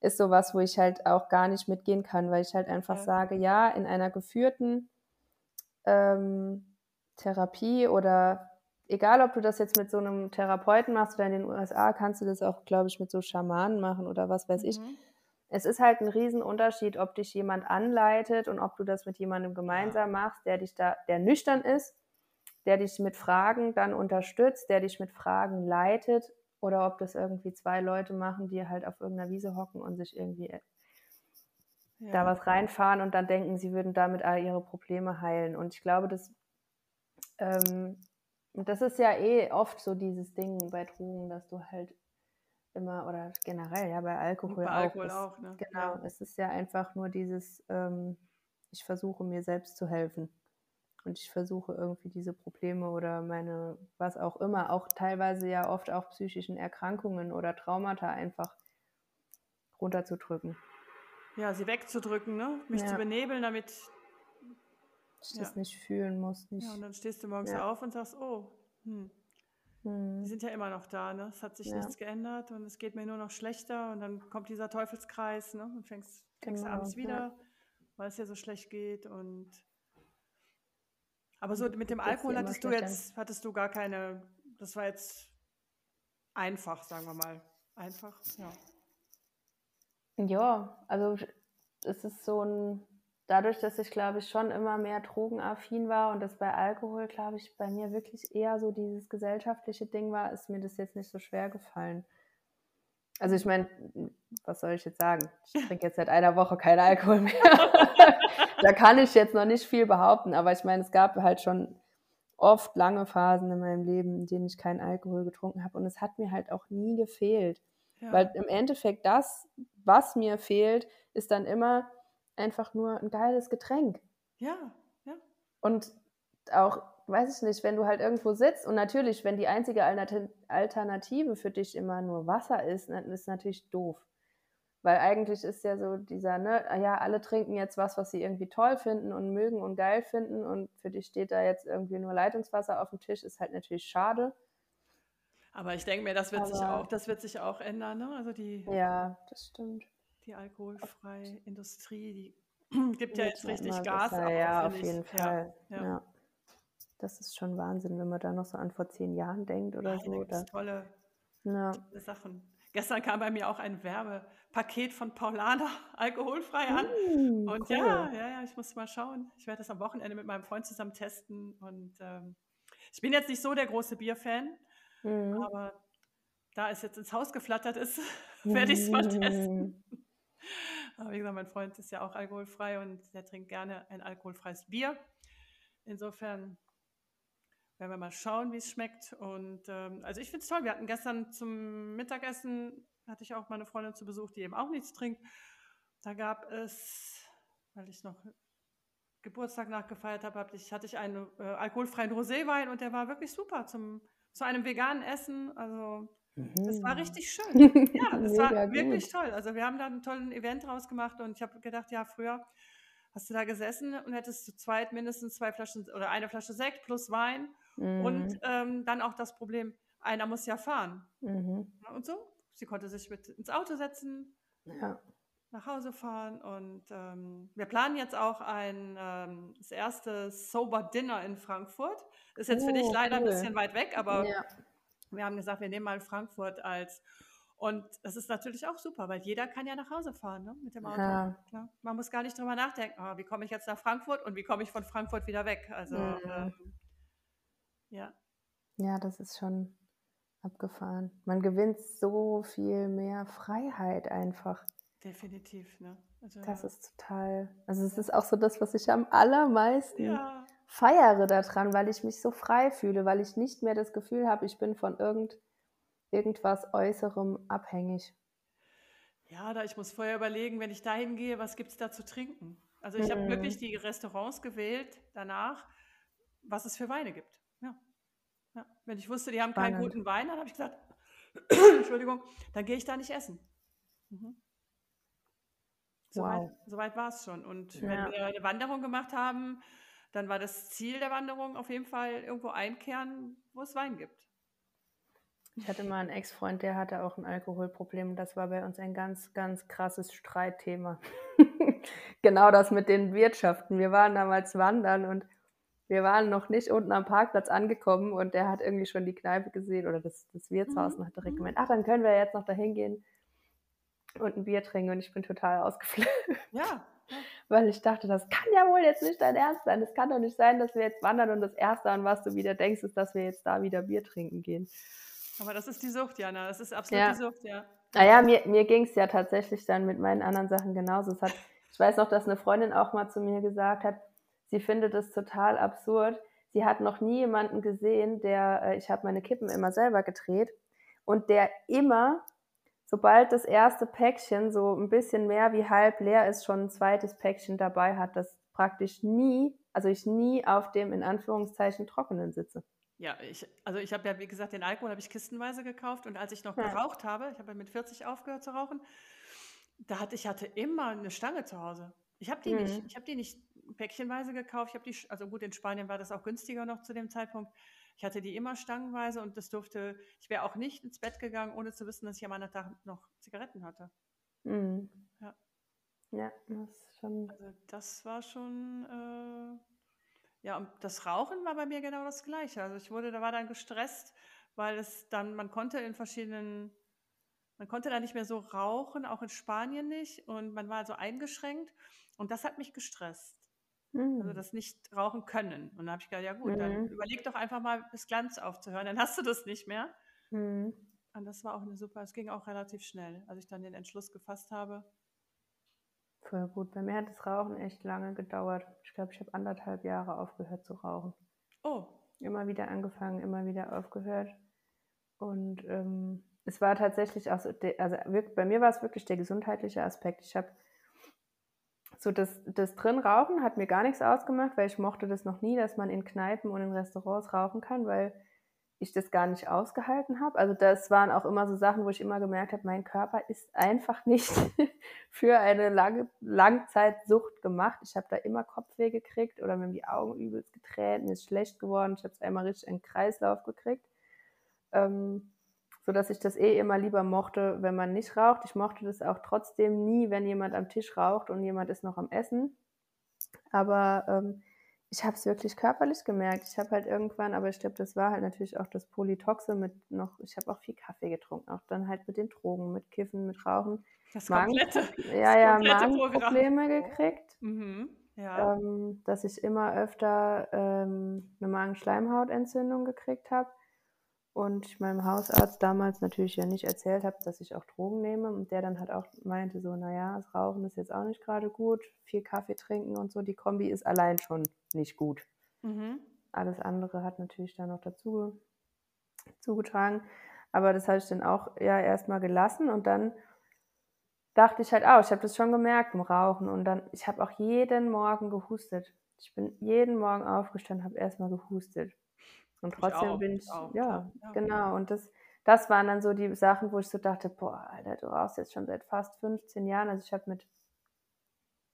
ist sowas, wo ich halt auch gar nicht mitgehen kann, weil ich halt einfach ja. sage, ja, in einer geführten ähm, Therapie oder egal ob du das jetzt mit so einem Therapeuten machst oder in den USA, kannst du das auch, glaube ich, mit so Schamanen machen oder was weiß ich. Mhm. Es ist halt ein Riesenunterschied, ob dich jemand anleitet und ob du das mit jemandem gemeinsam machst, der dich da, der nüchtern ist, der dich mit Fragen dann unterstützt, der dich mit Fragen leitet, oder ob das irgendwie zwei Leute machen, die halt auf irgendeiner Wiese hocken und sich irgendwie ja. da was reinfahren und dann denken, sie würden damit all ihre Probleme heilen. Und ich glaube, dass ähm, und das ist ja eh oft so dieses Ding bei Drogen, dass du halt immer, oder generell, ja, bei Alkohol, bei auch. Alkohol ist, auch ne? Genau, ja. es ist ja einfach nur dieses, ähm, ich versuche mir selbst zu helfen. Und ich versuche irgendwie diese Probleme oder meine, was auch immer, auch teilweise ja oft auch psychischen Erkrankungen oder Traumata einfach runterzudrücken. Ja, sie wegzudrücken, ne? Mich ja. zu benebeln, damit ich das nicht fühlen muss. Nicht. Ja, und dann stehst du morgens ja. auf und sagst, oh, hm. Hm. Die sind ja immer noch da, ne? Es hat sich ja. nichts geändert und es geht mir nur noch schlechter und dann kommt dieser Teufelskreis, ne? Und fängst, fängst genau, abends wieder, weil es ja so schlecht geht und aber so mit dem Alkohol hattest du jetzt, hattest du gar keine, das war jetzt einfach, sagen wir mal. Einfach, ja. Ja, also es ist so ein dadurch, dass ich, glaube ich, schon immer mehr drogenaffin war und das bei Alkohol, glaube ich, bei mir wirklich eher so dieses gesellschaftliche Ding war, ist mir das jetzt nicht so schwer gefallen. Also ich meine, was soll ich jetzt sagen? Ich trinke jetzt seit einer Woche keinen Alkohol mehr. da kann ich jetzt noch nicht viel behaupten, aber ich meine, es gab halt schon oft lange Phasen in meinem Leben, in denen ich keinen Alkohol getrunken habe und es hat mir halt auch nie gefehlt. Ja. Weil im Endeffekt das, was mir fehlt, ist dann immer einfach nur ein geiles Getränk. Ja, ja. Und auch, weiß ich nicht, wenn du halt irgendwo sitzt und natürlich, wenn die einzige Alternative für dich immer nur Wasser ist, dann ist natürlich doof. Weil eigentlich ist ja so dieser, ne, ah ja, alle trinken jetzt was, was sie irgendwie toll finden und mögen und geil finden und für dich steht da jetzt irgendwie nur Leitungswasser auf dem Tisch, ist halt natürlich schade. Aber ich denke mir, das wird Aber, sich auch, das wird sich auch ändern, ne? Also die. Ja, das stimmt die alkoholfreie Industrie, die Gibt ja jetzt richtig Gas. Besser, ja, auf jeden Fall. Ja, ja. Das ist schon Wahnsinn, wenn man da noch so an vor zehn Jahren denkt oder so. Da tolle, tolle Sachen. Gestern kam bei mir auch ein Werbepaket von Paulana alkoholfrei an. Mm, und cool. ja, ja, ja, ich muss mal schauen. Ich werde das am Wochenende mit meinem Freund zusammen testen. Und ähm, ich bin jetzt nicht so der große Bierfan, mm. aber da es jetzt ins Haus geflattert ist, werde ich es mal testen. aber wie gesagt, mein Freund ist ja auch alkoholfrei und der trinkt gerne ein alkoholfreies Bier. Insofern werden wir mal schauen, wie es schmeckt. Und ähm, also ich finde es toll. Wir hatten gestern zum Mittagessen, hatte ich auch meine Freundin zu Besuch, die eben auch nichts trinkt. Da gab es, weil ich noch Geburtstag nachgefeiert habe, hatte ich, hatte ich einen äh, alkoholfreien Roséwein und der war wirklich super zum, zu einem veganen Essen. Also das war mhm. richtig schön. Ja, das war wirklich toll. Also wir haben da einen tollen Event draus gemacht und ich habe gedacht, ja, früher hast du da gesessen und hättest zu zweit mindestens zwei Flaschen oder eine Flasche Sekt plus Wein Mhm. Und ähm, dann auch das Problem, einer muss ja fahren. Mhm. Und so, sie konnte sich mit ins Auto setzen, ja. nach Hause fahren. Und ähm, wir planen jetzt auch ein ähm, das erste Sober Dinner in Frankfurt. Ist jetzt oh, für dich oh, leider cool. ein bisschen weit weg, aber ja. Wir haben gesagt, wir nehmen mal Frankfurt als und das ist natürlich auch super, weil jeder kann ja nach Hause fahren ne, mit dem Auto. Ja. Ja, man muss gar nicht drüber nachdenken, oh, wie komme ich jetzt nach Frankfurt und wie komme ich von Frankfurt wieder weg. Also mhm. ähm, ja. Ja, das ist schon abgefahren. Man gewinnt so viel mehr Freiheit einfach. Definitiv, ne? Also, das ist total. Also es ist auch so das, was ich am allermeisten ja. Feiere daran, weil ich mich so frei fühle, weil ich nicht mehr das Gefühl habe, ich bin von irgend, irgendwas Äußerem abhängig. Ja, da ich muss vorher überlegen, wenn ich dahin gehe, was gibt es da zu trinken? Also ich mhm. habe wirklich die Restaurants gewählt danach, was es für Weine gibt. Ja. Wenn ich wusste, die haben Spannend. keinen guten Wein, dann habe ich gesagt, Entschuldigung, dann gehe ich da nicht essen. Mhm. Soweit wow. so war es schon. Und ja. wenn wir eine Wanderung gemacht haben, dann war das Ziel der Wanderung auf jeden Fall irgendwo einkehren, wo es Wein gibt. Ich hatte mal einen Ex-Freund, der hatte auch ein Alkoholproblem. Das war bei uns ein ganz, ganz krasses Streitthema. genau das mit den Wirtschaften. Wir waren damals wandern und wir waren noch nicht unten am Parkplatz angekommen und der hat irgendwie schon die Kneipe gesehen oder das, das Wirtshaus mhm. und hat direkt gemeint, ach, dann können wir jetzt noch dahin gehen und ein Bier trinken und ich bin total ausgeflippt. Ja. Weil ich dachte, das kann ja wohl jetzt nicht dein Ernst sein. Es kann doch nicht sein, dass wir jetzt wandern und das Erste, an was du wieder denkst, ist, dass wir jetzt da wieder Bier trinken gehen. Aber das ist die Sucht, Jana. Das ist absolut ja. die Sucht, ja. Naja, mir, mir ging es ja tatsächlich dann mit meinen anderen Sachen genauso. Es hat, ich weiß noch, dass eine Freundin auch mal zu mir gesagt hat, Sie findet es total absurd. Sie hat noch nie jemanden gesehen, der, äh, ich habe meine Kippen immer selber gedreht und der immer, sobald das erste Päckchen so ein bisschen mehr wie halb leer ist, schon ein zweites Päckchen dabei hat, das praktisch nie, also ich nie auf dem in Anführungszeichen trockenen sitze. Ja, ich, also ich habe ja, wie gesagt, den Alkohol habe ich kistenweise gekauft und als ich noch ja. geraucht habe, ich habe ja mit 40 aufgehört zu rauchen, da hatte ich hatte immer eine Stange zu Hause. Ich habe die mhm. nicht, ich habe die nicht päckchenweise gekauft. Ich habe die, also gut, in Spanien war das auch günstiger noch zu dem Zeitpunkt. Ich hatte die immer stangenweise und das durfte, ich wäre auch nicht ins Bett gegangen, ohne zu wissen, dass ich am anderen Tag noch Zigaretten hatte. Mhm. Ja. Ja, das schon. Also das war schon, äh, ja, und das Rauchen war bei mir genau das Gleiche. Also ich wurde, da war dann gestresst, weil es dann, man konnte in verschiedenen, man konnte da nicht mehr so rauchen, auch in Spanien nicht und man war so eingeschränkt und das hat mich gestresst. Mhm. Also das nicht rauchen können. Und dann habe ich gedacht, ja gut, mhm. dann überleg doch einfach mal, bis Glanz aufzuhören, dann hast du das nicht mehr. Mhm. Und das war auch eine super, es ging auch relativ schnell, als ich dann den Entschluss gefasst habe. Voll gut. Bei mir hat das Rauchen echt lange gedauert. Ich glaube, ich habe anderthalb Jahre aufgehört zu rauchen. Oh. Immer wieder angefangen, immer wieder aufgehört. Und ähm, es war tatsächlich auch so, also bei mir war es wirklich der gesundheitliche Aspekt. Ich habe so das, das drin Rauchen hat mir gar nichts ausgemacht, weil ich mochte das noch nie, dass man in Kneipen und in Restaurants rauchen kann, weil ich das gar nicht ausgehalten habe. Also das waren auch immer so Sachen, wo ich immer gemerkt habe, mein Körper ist einfach nicht für eine lange Langzeitsucht gemacht. Ich habe da immer Kopfweh gekriegt oder mir die Augen übelst getränt, mir ist schlecht geworden. Ich habe es einmal richtig in den Kreislauf gekriegt. Ähm, so dass ich das eh immer lieber mochte, wenn man nicht raucht. Ich mochte das auch trotzdem nie, wenn jemand am Tisch raucht und jemand ist noch am Essen. Aber ähm, ich habe es wirklich körperlich gemerkt. Ich habe halt irgendwann, aber ich glaube, das war halt natürlich auch das Polytoxe mit noch, ich habe auch viel Kaffee getrunken, auch dann halt mit den Drogen, mit Kiffen, mit Rauchen. Das Magen, komplette. ja, ja, Magenprobleme gekriegt, Mhm. Ja. ähm, dass ich immer öfter ähm, eine Magenschleimhautentzündung gekriegt habe und ich meinem Hausarzt damals natürlich ja nicht erzählt habe, dass ich auch Drogen nehme und der dann halt auch meinte so, naja, das Rauchen ist jetzt auch nicht gerade gut, viel Kaffee trinken und so, die Kombi ist allein schon nicht gut. Mhm. Alles andere hat natürlich dann noch dazu zugetragen. Aber das habe ich dann auch ja erstmal gelassen und dann dachte ich halt auch, ich habe das schon gemerkt im Rauchen und dann, ich habe auch jeden Morgen gehustet. Ich bin jeden Morgen aufgestanden, habe erstmal gehustet. Und Ich trotzdem auch, bin ich ich, ja, ja. genau. Und das, das waren dann so die Sachen, wo ich so dachte, boah, Alter, du rauchst jetzt schon seit fast 15 Jahren. Also ich habe mit,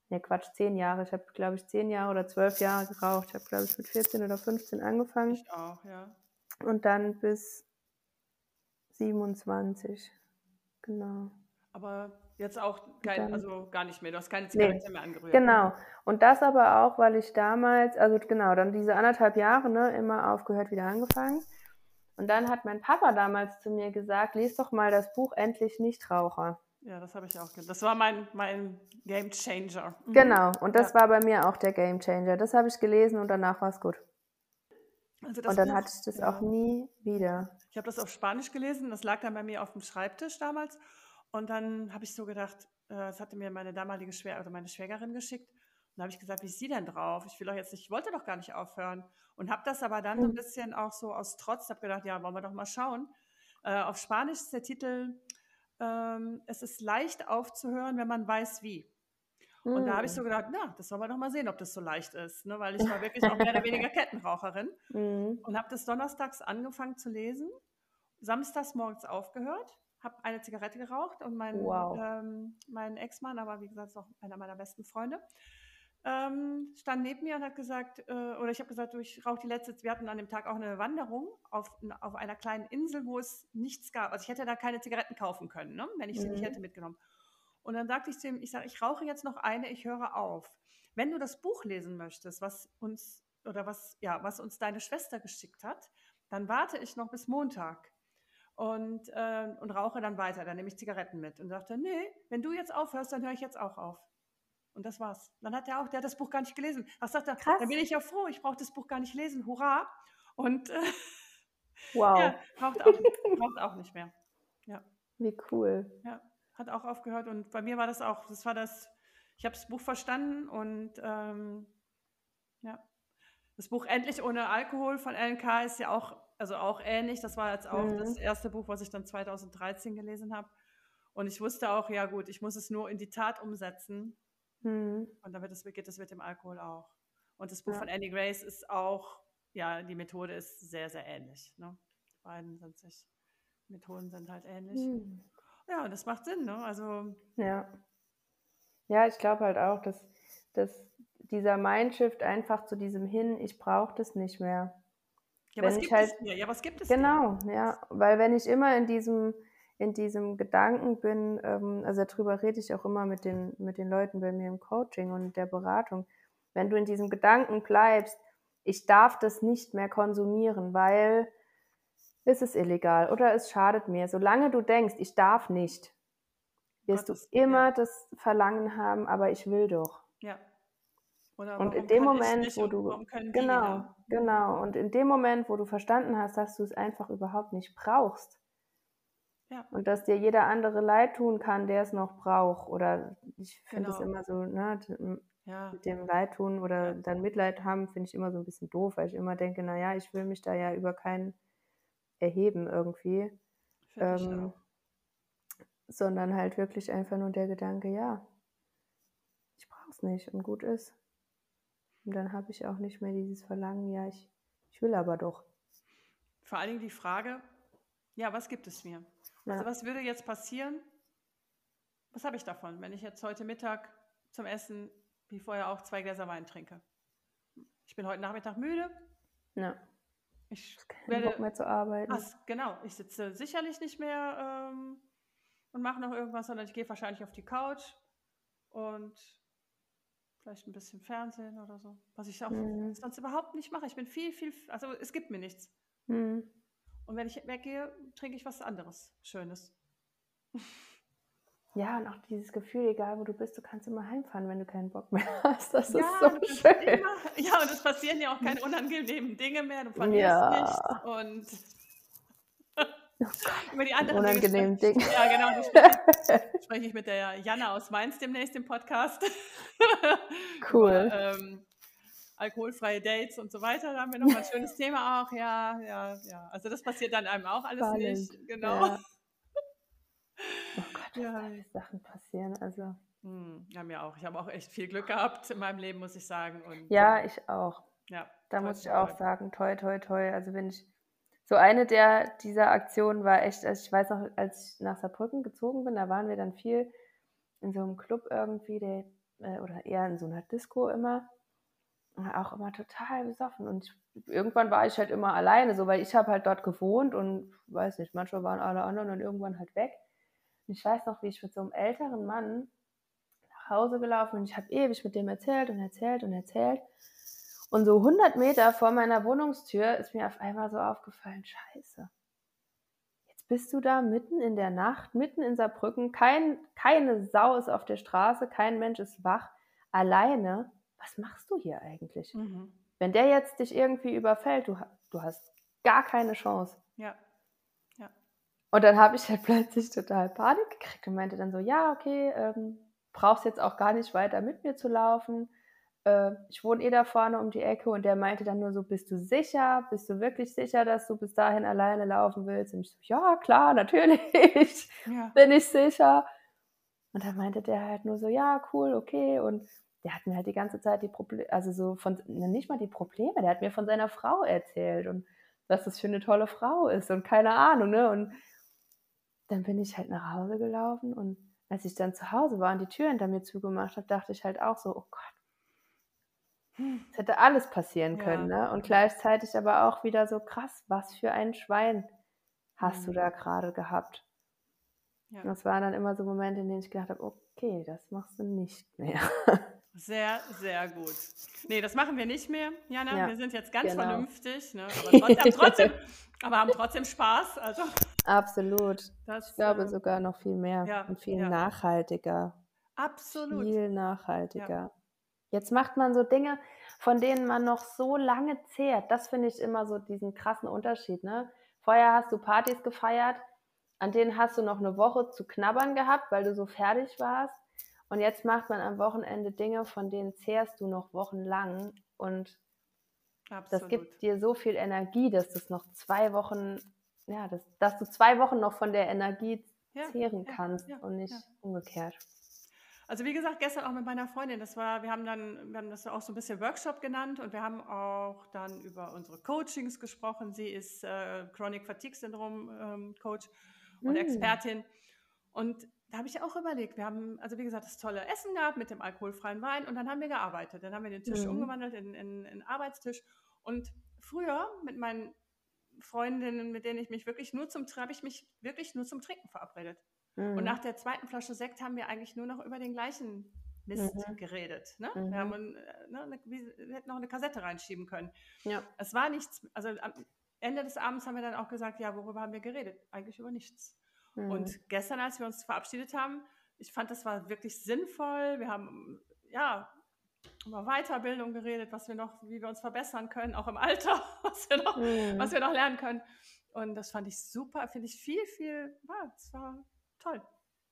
ne Quatsch, 10 Jahre. Ich habe, glaube ich, 10 Jahre oder 12 Jahre geraucht. Ich habe, glaube ich, mit 14 oder 15 angefangen Ich auch, ja. und dann bis 27. Genau. Aber jetzt auch kein, dann- also gar nicht mehr. Du hast keine Zigarette mehr angerührt. Genau. Und das aber auch, weil ich damals, also genau, dann diese anderthalb Jahre, ne, immer aufgehört, wieder angefangen. Und dann hat mein Papa damals zu mir gesagt, lies doch mal das Buch Endlich Nichtraucher. Ja, das habe ich auch gehört. Das war mein, mein Game Changer. Mhm. Genau. Und das Ja. war bei mir auch der Game Changer. Das habe ich gelesen und danach war es gut. Also Und dann Buch- hatte ich das ja. auch nie wieder. Ich habe das auf Spanisch gelesen, das lag dann bei mir auf dem Schreibtisch damals. Und dann habe ich so gedacht, äh, das hatte mir meine damalige Schwer also meine Schwägerin geschickt. Und da habe ich gesagt, wie ist sie denn drauf? Ich will doch jetzt nicht, ich wollte doch gar nicht aufhören. Und habe das aber dann so ein Mhm. bisschen auch so aus Trotz, habe gedacht, ja, wollen wir doch mal schauen. Äh, auf Spanisch ist der Titel, ähm, es ist leicht aufzuhören, wenn man weiß wie. Und da habe ich so gedacht, na, das wollen wir doch mal sehen, ob das so leicht ist. Ne? Weil ich war wirklich auch mehr oder weniger Kettenraucherin Mhm. und habe das donnerstags angefangen zu lesen, samstags morgens aufgehört, habe eine Zigarette geraucht und mein, Wow. ähm, mein Ex-Mann, aber wie gesagt, ist auch einer meiner besten Freunde, ähm, stand neben mir und hat gesagt, äh, oder ich habe gesagt, du, ich rauche die letzte, wir hatten an dem Tag auch eine Wanderung auf, auf einer kleinen Insel, wo es nichts gab. Also ich hätte da keine Zigaretten kaufen können, ne? wenn ich sie nicht Mhm. hätte mitgenommen. Und dann sagte ich zu ihm, ich sage, ich rauche jetzt noch eine, ich höre auf. Wenn du das Buch lesen möchtest, was uns oder was ja, was uns deine Schwester geschickt hat, dann warte ich noch bis Montag und, äh, und rauche dann weiter. Dann nehme ich Zigaretten mit und sagte, nee, wenn du jetzt aufhörst, dann höre ich jetzt auch auf. Und das war's. Dann hat er auch, der hat das Buch gar nicht gelesen. Ach, sagt er, Krass. dann bin ich ja froh, ich brauche das Buch gar nicht lesen, hurra. Und äh, Wow. ja, braucht auch, braucht auch nicht mehr. Wie cool. Ja, hat auch aufgehört und bei mir war das auch, das war das, ich habe das Buch verstanden und ähm, ja, das Buch Endlich ohne Alkohol von LNK ist ja auch, also auch ähnlich, das war jetzt auch Mhm. das erste Buch, was ich dann 2013 gelesen habe und ich wusste auch, ja gut, ich muss es nur in die Tat umsetzen Mhm. und es, geht es mit dem Alkohol auch. Und das Buch Ja. von Andy Grace ist auch, ja, die Methode ist sehr, sehr ähnlich. Ne? Die beiden sind sich, Methoden sind halt ähnlich. Mhm. Ja, und das macht Sinn, ne? Also Ja. Ja, ich glaube halt auch, dass, dass dieser Mindshift einfach zu diesem hin, ich brauche das nicht mehr. Ja, Wenn was ich gibt halt- es dir? Ja, was gibt es dir? Genau, ja, weil wenn ich immer in diesem, in diesem Gedanken bin, ähm, also darüber rede ich auch immer mit den, mit den Leuten bei mir im Coaching und der Beratung, wenn du in diesem Gedanken bleibst, ich darf das nicht mehr konsumieren, weil es ist illegal oder es schadet mir. Solange du denkst, ich darf nicht, wirst Gottes- du immer ja. das Verlangen haben, aber ich will doch. Ja. Oder Und in dem Moment, wo du genau, genau, und in dem Moment, wo du verstanden hast, dass du es einfach überhaupt nicht brauchst Ja. und dass dir jeder andere leid tun kann, der es noch braucht, oder ich finde es Genau. immer so, ne, Ja. mit dem Leid tun oder Ja. dann Mitleid haben, finde ich immer so ein bisschen doof, weil ich immer denke, naja, ich will mich da ja über keinen erheben irgendwie, ähm, sondern halt wirklich einfach nur der Gedanke, ja, ich brauche es nicht und gut ist. Und dann habe ich auch nicht mehr dieses Verlangen, ja, ich, ich will aber doch. Vor allen Dingen die Frage, ja, was gibt es mir? Also Ja. was würde jetzt passieren? Was habe ich davon, wenn ich jetzt heute Mittag zum Essen, wie vorher auch, zwei Gläser Wein trinke? Ich bin heute Nachmittag müde, Ja. Ich werde Bock mehr zu arbeiten. Ach, genau, ich sitze sicherlich nicht mehr ähm, und mache noch irgendwas, sondern ich gehe wahrscheinlich auf die Couch und vielleicht ein bisschen Fernsehen oder so, was ich auch mhm. sonst überhaupt nicht mache. Ich bin viel, viel, also es gibt mir nichts. Mhm. Und wenn ich weggehe, trinke ich was anderes, Schönes. Ja, und auch dieses Gefühl, egal wo du bist, du kannst immer heimfahren, wenn du keinen Bock mehr hast. Das ja, ist so schön. Immer, ja, und es passieren ja auch keine unangenehmen Dinge mehr. Du verlierst ja. nichts und über die anderen unangenehmen Dinge. Dinge. Ja, genau. Spreche, spreche ich mit der Jana aus Mainz demnächst im Podcast. Cool. Über, ähm, alkoholfreie Dates und so weiter. Da haben wir noch mal ein schönes Thema auch. Ja, ja, ja. Also das passiert dann einem auch alles Spannend. nicht. Genau. Ja. Oh Gott, was ja. Sachen passieren. Also. Hm, ja, mir auch. Ich habe auch echt viel Glück gehabt in meinem Leben, muss ich sagen. Und, ja, ich auch. Ja, da muss ich auch sagen, toi, toi, toi. Also wenn ich so eine der dieser Aktionen war echt, also ich weiß noch, als ich nach Saarbrücken gezogen bin, da waren wir dann viel in so einem Club irgendwie, der, äh, oder eher in so einer Disco immer auch immer total besoffen. Und ich, irgendwann war ich halt immer alleine, so weil ich habe halt dort gewohnt und weiß nicht, manchmal waren alle anderen dann irgendwann halt weg. Und ich weiß noch, wie ich mit so einem älteren Mann nach Hause gelaufen bin. Ich habe ewig mit dem erzählt und erzählt und erzählt. Und so 100 Meter vor meiner Wohnungstür ist mir auf einmal so aufgefallen, scheiße. Jetzt bist du da mitten in der Nacht, mitten in Saarbrücken, kein, keine Sau ist auf der Straße, kein Mensch ist wach, alleine was machst du hier eigentlich? Mhm. Wenn der jetzt dich irgendwie überfällt, du, du hast gar keine Chance. Ja. ja. Und dann habe ich halt plötzlich total Panik gekriegt und meinte dann so, ja, okay, ähm, brauchst jetzt auch gar nicht weiter mit mir zu laufen. Äh, ich wohne eh da vorne um die Ecke und der meinte dann nur so, bist du sicher? Bist du wirklich sicher, dass du bis dahin alleine laufen willst? Und ich so, ja, klar, natürlich, ja. bin ich sicher. Und dann meinte der halt nur so, ja, cool, okay. Und der hat mir halt die ganze Zeit die Probleme, also so von, nicht mal die Probleme, der hat mir von seiner Frau erzählt und was das für eine tolle Frau ist und keine Ahnung, ne? Und dann bin ich halt nach Hause gelaufen und als ich dann zu Hause war und die Tür hinter mir zugemacht habe, dachte ich halt auch so, oh Gott, es hätte alles passieren können, ja. ne? Und gleichzeitig aber auch wieder so krass, was für ein Schwein hast mhm. du da gerade gehabt? Ja. Das waren dann immer so Momente, in denen ich gedacht habe, okay, das machst du nicht mehr. Sehr, sehr gut. Nee, das machen wir nicht mehr, Jana. Ja, wir sind jetzt ganz genau. vernünftig, ne? aber, trotzdem, trotzdem, aber haben trotzdem Spaß. Also, Absolut. Das, ich glaube äh, sogar noch viel mehr ja, und viel ja. nachhaltiger. Absolut. Viel nachhaltiger. Jetzt macht man so Dinge, von denen man noch so lange zehrt. Das finde ich immer so diesen krassen Unterschied. Ne? Vorher hast du Partys gefeiert, an denen hast du noch eine Woche zu knabbern gehabt, weil du so fertig warst. Und jetzt macht man am Wochenende Dinge, von denen zehrst du noch wochenlang. Und Absolut. das gibt dir so viel Energie, dass du noch zwei Wochen, ja, dass, dass du zwei Wochen noch von der Energie zehren ja, kannst ja, und nicht umgekehrt. Also wie gesagt, gestern auch mit meiner Freundin, das war, wir haben dann, wir haben das auch so ein bisschen Workshop genannt und wir haben auch dann über unsere Coachings gesprochen. Sie ist äh, Chronic Fatigue Syndrom ähm, Coach und mm. Expertin. Und da habe ich auch überlegt, wir haben, also wie gesagt, das tolle Essen gehabt mit dem alkoholfreien Wein und dann haben wir gearbeitet. Dann haben wir den Tisch mhm. umgewandelt in, in, in Arbeitstisch. Und früher mit meinen Freundinnen, mit denen ich mich wirklich nur zum, habe ich mich wirklich nur zum Trinken verabredet. Mhm. Und nach der zweiten Flasche Sekt haben wir eigentlich nur noch über den gleichen Mist mhm. geredet. Ne? Mhm. Wir, haben, äh, ne, eine, wir hätten noch eine Kassette reinschieben können. Ja. Es war nichts, also am Ende des Abends haben wir dann auch gesagt, ja, worüber haben wir geredet? Eigentlich über nichts. Mhm. Und gestern, als wir uns verabschiedet haben, ich fand, das war wirklich sinnvoll. Wir haben ja über Weiterbildung geredet, was wir noch, wie wir uns verbessern können, auch im Alter, was wir noch, mhm. was wir noch lernen können. Und das fand ich super, finde ich viel, viel, ja, das war toll.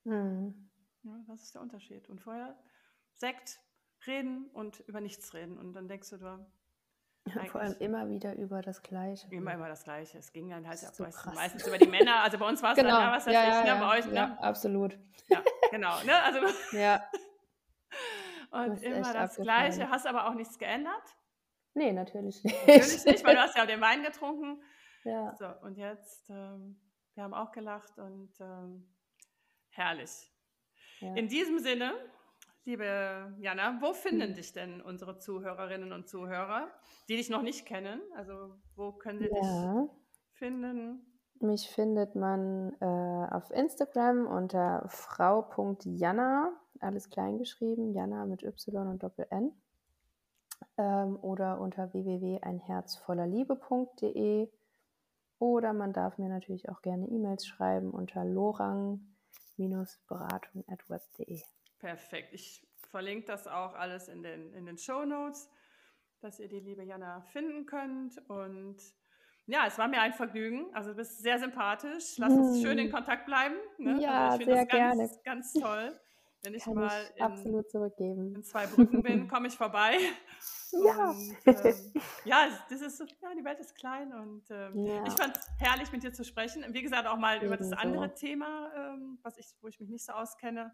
Mhm. Ja, das ist der Unterschied. Und vorher Sekt, reden und über nichts reden. Und dann denkst du, du vor allem immer wieder über das Gleiche. Immer über das Gleiche. Es ging dann halt so meistens über die Männer. Also bei uns war es genau. dann, ja, was ja, ja, ne? bei euch, ne? Ja, absolut. Ja, genau. Ne? Also, ja. Und immer das Gleiche. Hast aber auch nichts geändert? Nee, natürlich nicht. Natürlich nicht, weil du hast ja den Wein getrunken. Ja. So, und jetzt, ähm, wir haben auch gelacht und ähm, herrlich. Ja. In diesem Sinne, liebe Jana, wo finden dich denn unsere Zuhörerinnen und Zuhörer, die dich noch nicht kennen? Also wo können sie ja. dich finden? Mich findet man äh, auf Instagram unter frau.janna, alles klein geschrieben, Janna mit Y und Doppel N. Ähm, oder unter www.einherzvollerliebe.de. Oder man darf mir natürlich auch gerne E-Mails schreiben unter lorang-beratung.web.de. Perfekt. Ich verlinke das auch alles in den, in den Show Notes, dass ihr die liebe Jana finden könnt. Und ja, es war mir ein Vergnügen. Also du bist sehr sympathisch. Lass uns hm. schön in Kontakt bleiben. Ne? Ja, also ich sehr das ganz, gerne. Ganz toll. Wenn ich Kann mal ich in, absolut zurückgeben. in zwei Brücken bin, komme ich vorbei. Ja. Und, ähm, ja, das ist, ja, die Welt ist klein und ähm, ja. ich fand es herrlich, mit dir zu sprechen. Wie gesagt, auch mal Ebenso. über das andere Thema, ähm, was ich, wo ich mich nicht so auskenne.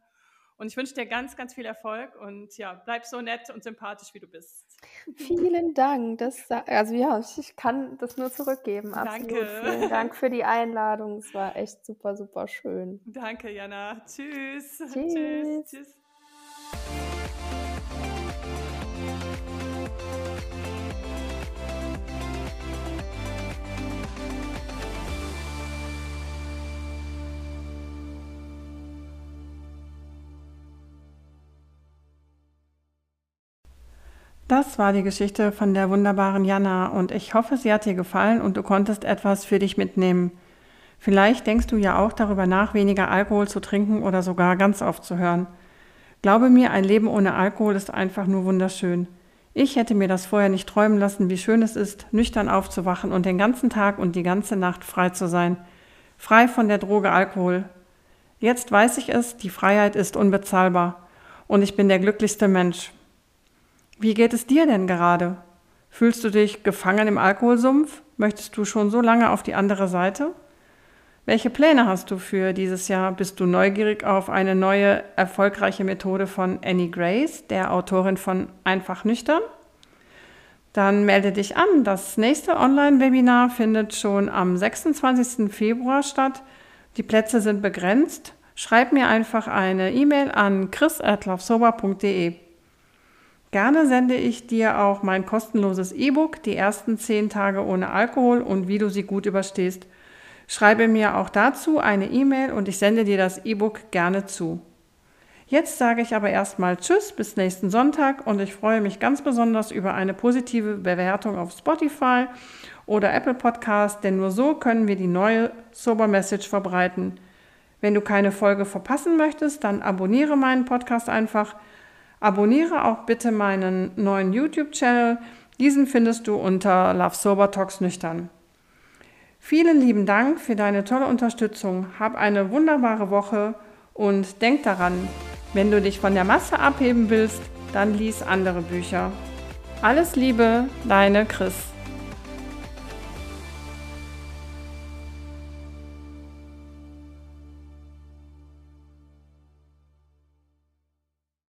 Und ich wünsche dir ganz, ganz viel Erfolg und ja, bleib so nett und sympathisch, wie du bist. Vielen Dank. Das, also ja, ich kann das nur zurückgeben. Absolut. Danke. Vielen Dank für die Einladung. Es war echt super, super schön. Danke, Jana. Tschüss. Tschüss. Tschüss. Tschüss. Das war die Geschichte von der wunderbaren Jana und ich hoffe, sie hat dir gefallen und du konntest etwas für dich mitnehmen. Vielleicht denkst du ja auch darüber nach, weniger Alkohol zu trinken oder sogar ganz aufzuhören. Glaube mir, ein Leben ohne Alkohol ist einfach nur wunderschön. Ich hätte mir das vorher nicht träumen lassen, wie schön es ist, nüchtern aufzuwachen und den ganzen Tag und die ganze Nacht frei zu sein. Frei von der Droge Alkohol. Jetzt weiß ich es, die Freiheit ist unbezahlbar. Und ich bin der glücklichste Mensch. Wie geht es dir denn gerade? Fühlst du dich gefangen im Alkoholsumpf? Möchtest du schon so lange auf die andere Seite? Welche Pläne hast du für dieses Jahr? Bist du neugierig auf eine neue, erfolgreiche Methode von Annie Grace, der Autorin von Einfach nüchtern? Dann melde dich an. Das nächste Online-Webinar findet schon am 26. Februar statt. Die Plätze sind begrenzt. Schreib mir einfach eine E-Mail an chris.laufsober.de. Gerne sende ich dir auch mein kostenloses E-Book, die ersten zehn Tage ohne Alkohol und wie du sie gut überstehst. Schreibe mir auch dazu eine E-Mail und ich sende dir das E-Book gerne zu. Jetzt sage ich aber erstmal Tschüss bis nächsten Sonntag und ich freue mich ganz besonders über eine positive Bewertung auf Spotify oder Apple Podcast, denn nur so können wir die neue Sober Message verbreiten. Wenn du keine Folge verpassen möchtest, dann abonniere meinen Podcast einfach. Abonniere auch bitte meinen neuen YouTube-Channel. Diesen findest du unter Love Sober Talks Nüchtern. Vielen lieben Dank für deine tolle Unterstützung. Hab eine wunderbare Woche und denk daran, wenn du dich von der Masse abheben willst, dann lies andere Bücher. Alles Liebe, deine Chris.